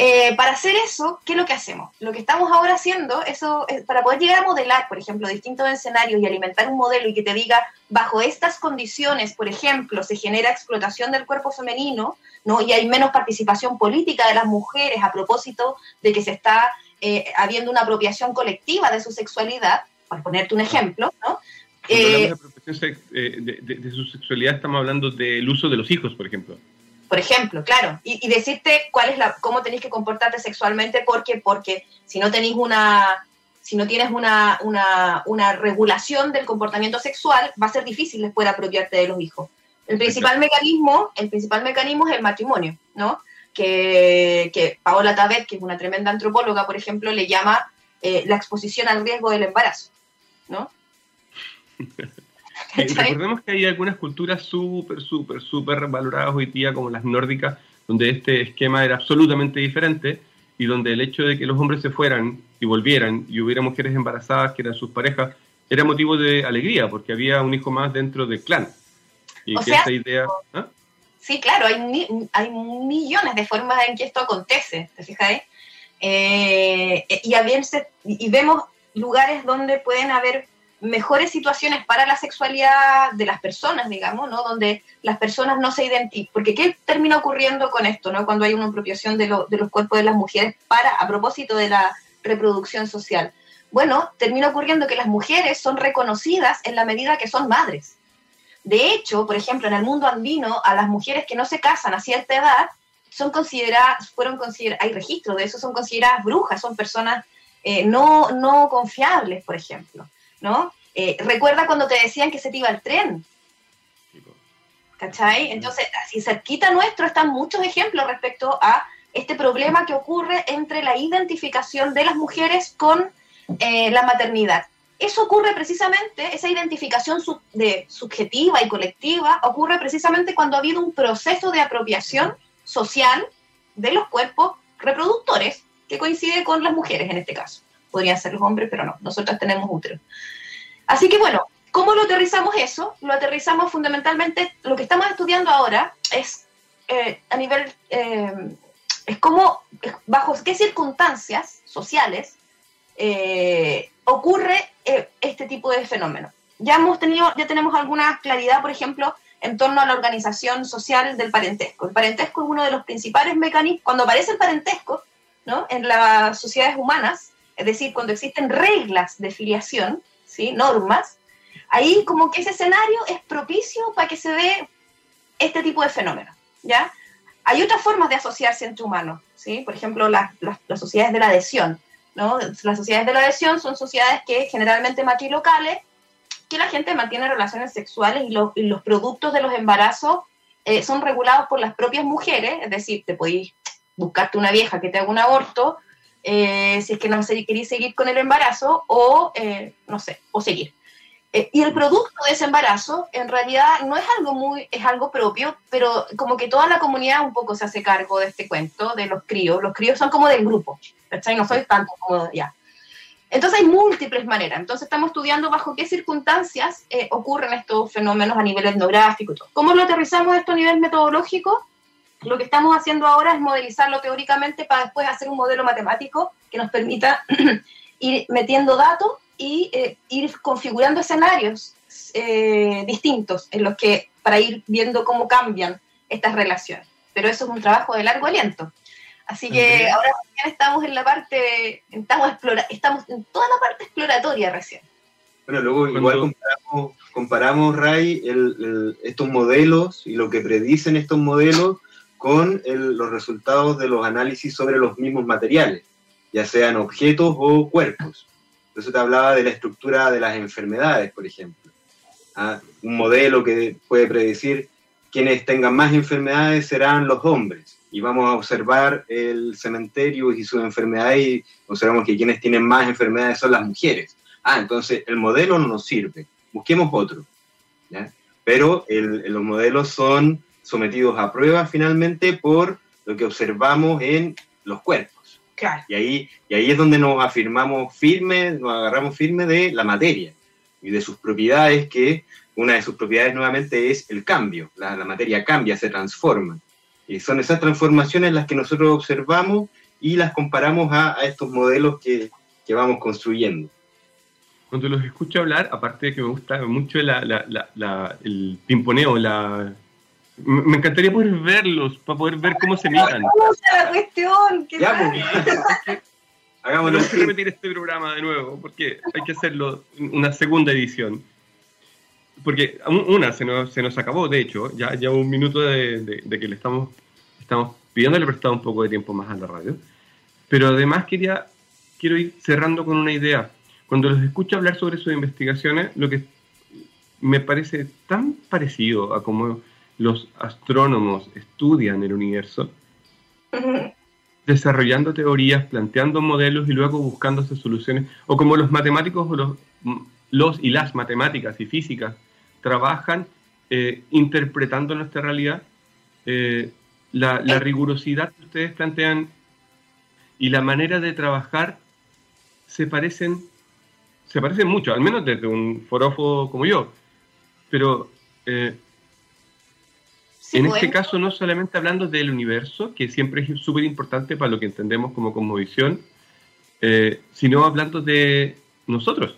S2: Eh, para hacer eso, ¿qué es lo que hacemos? Lo que estamos ahora haciendo, eso, para poder llegar a modelar, por ejemplo, distintos escenarios y alimentar un modelo y que te diga, bajo estas condiciones, por ejemplo, se genera explotación del cuerpo femenino, ¿no? Y hay menos participación política de las mujeres a propósito de que se está eh, habiendo una apropiación colectiva de su sexualidad, para ponerte un ejemplo, ¿no?
S1: Eh, de, de, su sexualidad estamos hablando del uso de los hijos, por ejemplo.
S2: Por ejemplo, claro, y, decirte cuál es la, cómo tenéis que comportarte sexualmente, porque, porque si no tenéis una, si no tienes una, una, una, regulación del comportamiento sexual, va a ser difícil después apropiarte de los hijos. El principal mecanismo, el principal mecanismo es el matrimonio, ¿no? Que, que Paola Tabet, que es una tremenda antropóloga, por ejemplo, le llama eh, la exposición al riesgo del embarazo. ¿no?
S1: recordemos que hay algunas culturas súper, súper, súper valoradas hoy día, como las nórdicas, donde este esquema era absolutamente diferente y donde el hecho de que los hombres se fueran y volvieran y hubiera mujeres embarazadas que eran sus parejas, era motivo de alegría, porque había un hijo más dentro del clan.
S2: Y que esa idea... ¿ah? Sí, claro, hay, hay millones de formas en que esto acontece, ¿te fijas? Eh, y, y vemos lugares donde pueden haber mejores situaciones para la sexualidad de las personas, digamos, ¿no? Donde las personas no se identifican. Porque ¿qué termina ocurriendo con esto, ¿no? Cuando hay una apropiación de, los cuerpos de las mujeres para, a propósito de la reproducción social. Bueno, termina ocurriendo que las mujeres son reconocidas en la medida que son madres. De hecho, por ejemplo, en el mundo andino, a las mujeres que no se casan a cierta edad, son consideradas, fueron consideradas, hay registros de eso, son consideradas brujas, son personas eh, no, no confiables, por ejemplo, ¿no? Eh, recuerda cuando te decían que se te iba el tren. ¿Cachai? Entonces, así cerquita nuestro están muchos ejemplos respecto a este problema que ocurre entre la identificación de las mujeres con eh, la maternidad. Eso ocurre precisamente, esa identificación de subjetiva y colectiva ocurre precisamente cuando ha habido un proceso de apropiación social de los cuerpos reproductores que coincide con las mujeres en este caso. Podrían ser los hombres, pero no, nosotras tenemos útero. Así que bueno, ¿cómo lo aterrizamos eso? Lo aterrizamos fundamentalmente, lo que estamos estudiando ahora es eh, a nivel, eh, es cómo, bajo qué circunstancias sociales eh, ocurre este tipo de fenómeno. Ya hemos tenido, ya tenemos alguna claridad, por ejemplo, en torno a la organización social del parentesco. El parentesco es uno de los principales mecanismos. Cuando aparece el parentesco, en las sociedades humanas, es decir, cuando existen reglas de filiación, ¿sí? normas, ahí como que ese escenario es propicio para que se dé este tipo de fenómenos. ¿ya? Hay otras formas de asociarse entre humanos, ¿sí? por ejemplo, las, sociedades de la adhesión. ¿no? Las sociedades de la adhesión son sociedades que generalmente matrilocales, que la gente mantiene relaciones sexuales y, los productos de los embarazos eh, son regulados por las propias mujeres, es decir, te podéis buscarte una vieja que te haga un aborto, eh, si es que no queréis seguir con el embarazo, o eh, no sé, o seguir. Eh, y el producto de ese embarazo en realidad no es algo muy, es algo propio, pero como que toda la comunidad un poco se hace cargo de este cuento, de los críos. Los críos son como del grupo, ¿cachai? No soy tanto como ya. Entonces hay múltiples maneras. Entonces estamos estudiando bajo qué circunstancias eh, ocurren estos fenómenos a nivel etnográfico. Y todo. ¿Cómo lo aterrizamos esto a nivel metodológico? Lo que estamos haciendo ahora es modelizarlo teóricamente para después hacer un modelo matemático que nos permita ir metiendo datos y eh, ir configurando escenarios eh, distintos en los que para ir viendo cómo cambian estas relaciones. Pero eso es un trabajo de largo aliento. Así que ahora estamos en la parte, estamos, explora, estamos en toda la parte exploratoria recién.
S3: Bueno, luego igual comparamos, comparamos Ray, estos modelos y lo que predicen estos modelos con los resultados de los análisis sobre los mismos materiales, ya sean objetos o cuerpos. Por eso te hablaba de la estructura de las enfermedades, por ejemplo. ¿Ah? Un modelo que puede predecir quienes tengan más enfermedades serán los hombres y vamos a observar el cementerio y sus enfermedades y observamos que quienes tienen más enfermedades son las mujeres. Ah, entonces el modelo no nos sirve, busquemos otro. Pero los modelos son sometidos a prueba finalmente por lo que observamos en los cuerpos. Y, ahí, y ahí es donde nos afirmamos firmes, nos agarramos firmes de la materia y de sus propiedades, que una de sus propiedades nuevamente es el cambio. La, la materia cambia, se transforma. Y son esas transformaciones las que nosotros observamos y las comparamos a, estos modelos que, vamos construyendo.
S1: Cuando los escucho hablar, aparte de que me gusta mucho el pimponeo, la, me encantaría poder verlos, para poder ver cómo se miran.
S2: la cuestión! ¿Qué ya,
S1: pues, Hagámoslo. que repetir este programa de nuevo, porque hay que hacerlo una segunda edición. Porque una se nos, se nos acabó, de hecho, ya, ya un minuto de, que le estamos, estamos pidiéndole prestado un poco de tiempo más a la radio. Pero además quería, quiero ir cerrando con una idea. Cuando los escucho hablar sobre sus investigaciones, lo que me parece tan parecido a cómo los astrónomos estudian el universo, desarrollando teorías, planteando modelos y luego buscándose soluciones, o como los matemáticos o los, los y las matemáticas y físicas trabajan eh, interpretando nuestra realidad, eh, la, la, rigurosidad que ustedes plantean y la manera de trabajar se parecen, se parecen mucho, al menos desde un forofo como yo. Pero eh, en este caso, no solamente hablando del universo, que siempre es súper importante para lo que entendemos como cosmovisión, sino hablando de nosotros,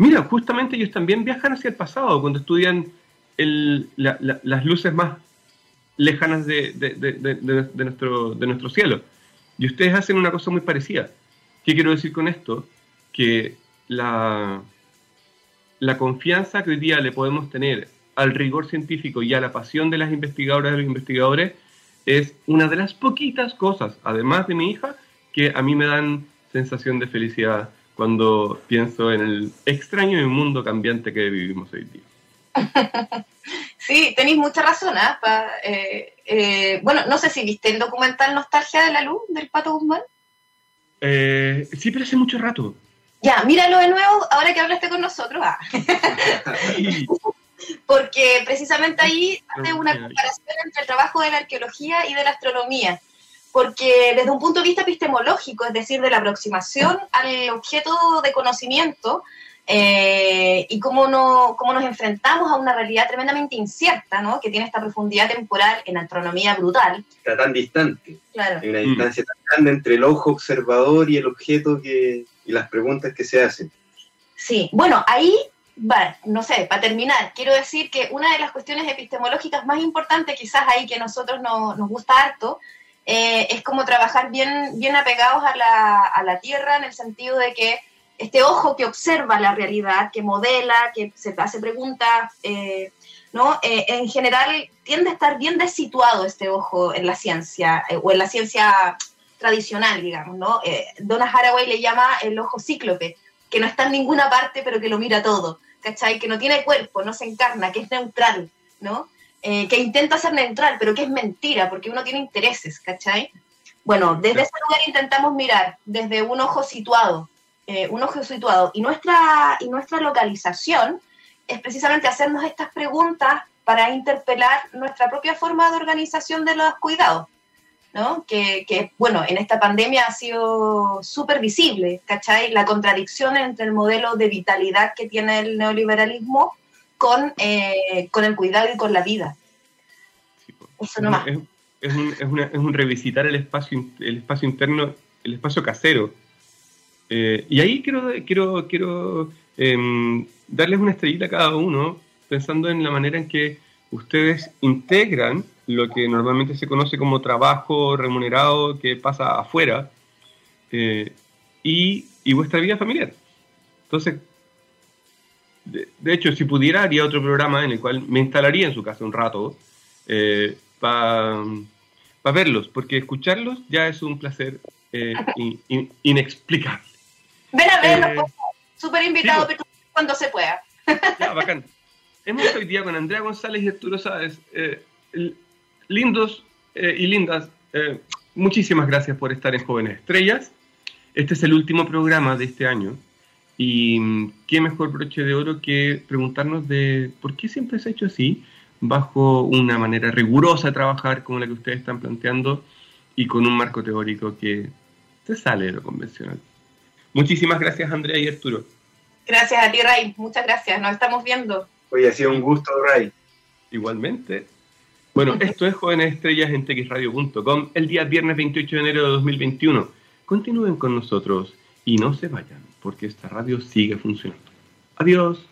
S1: Mira, justamente ellos también viajan hacia el pasado cuando estudian las luces más lejanas de, nuestro, de nuestro cielo. Y ustedes hacen una cosa muy parecida. ¿Qué quiero decir con esto? Que la, la confianza que hoy día le podemos tener al rigor científico y a la pasión de las investigadoras y los investigadores es una de las poquitas cosas, además de mi hija, que a mí me dan sensación de felicidad cuando pienso en el extraño y mundo cambiante que vivimos hoy día.
S2: Sí, tenéis mucha razón. ¿ah? Eh, eh, bueno, no sé si viste el documental Nostalgia de la Luz del Pato Guzmán.
S1: Eh, sí, pero hace mucho rato.
S2: Ya, míralo de nuevo ahora que hablaste con nosotros. Ah. Porque precisamente ahí hace una comparación entre el trabajo de la arqueología y de la astronomía porque desde un punto de vista epistemológico, es decir, de la aproximación al objeto de conocimiento, eh, y cómo, no, cómo nos enfrentamos a una realidad tremendamente incierta, ¿no? que tiene esta profundidad temporal en astronomía brutal.
S3: Está tan distante. Claro. Hay una distancia tan grande entre el ojo observador y el objeto que, y las preguntas que se hacen.
S2: Sí, bueno, ahí, bueno, no sé, para terminar, quiero decir que una de las cuestiones epistemológicas más importantes, quizás ahí que a nosotros nos gusta harto, eh, es como trabajar bien, bien apegados a la, a la, tierra en el sentido de que este ojo que observa la realidad, que modela, que se hace preguntas, eh, ¿no? Eh, en general tiende a estar bien desituado este ojo en la ciencia, o en la ciencia tradicional, digamos, ¿no? Donna Haraway le llama el ojo cíclope, que no está en ninguna parte, pero que lo mira todo, ¿cachai? Que no tiene cuerpo, no se encarna, que es neutral, ¿no? Eh, que intenta ser neutral, pero que es mentira, porque uno tiene intereses, ¿cachai? Bueno, desde ese lugar intentamos mirar desde un ojo situado, eh, un ojo situado, y nuestra, y nuestra localización es precisamente hacernos estas preguntas para interpelar nuestra propia forma de organización de los cuidados. ¿No? Que, que, bueno, en esta pandemia ha sido súper visible, ¿cachai? La contradicción entre el modelo de vitalidad que tiene el neoliberalismo con, eh, con el cuidado y con la vida.
S1: Eso nomás. Es, es, un, es, una, es, un, revisitar el espacio, el espacio interno, el espacio casero. Eh, y ahí quiero, quiero, quiero eh, darles una estrellita a cada uno, pensando en la manera en que ustedes integran lo que normalmente se conoce como trabajo remunerado que pasa afuera eh, y, y, vuestra vida familiar. Entonces, de, de, hecho, si pudiera, haría otro programa en el cual me instalaría en su casa un rato eh, para pa verlos, porque escucharlos ya es un placer eh, in, in, inexplicable.
S2: Ven a verlos, eh, súper invitado sí, cuando se pueda.
S1: Ya, bacán. Hemos hoy día con Andrea González y Arturo Sáez, eh, lindos eh, y lindas, eh, muchísimas gracias por estar en Jóvenes Estrellas. Este es el último programa de este año y qué mejor broche de oro que preguntarnos de por qué siempre se ha hecho así, bajo una manera rigurosa de trabajar como la que ustedes están planteando y con un marco teórico que se sale de lo convencional. Muchísimas gracias Andrea y Arturo.
S2: Gracias a ti Ray, muchas gracias, nos estamos viendo.
S3: Oye, ha sido un gusto Ray.
S1: Igualmente. Bueno, esto es Jóvenes Estrellas en texradio.com el día viernes 28 de enero de 2021. Continúen con nosotros y no se vayan, porque esta radio sigue funcionando. Adiós.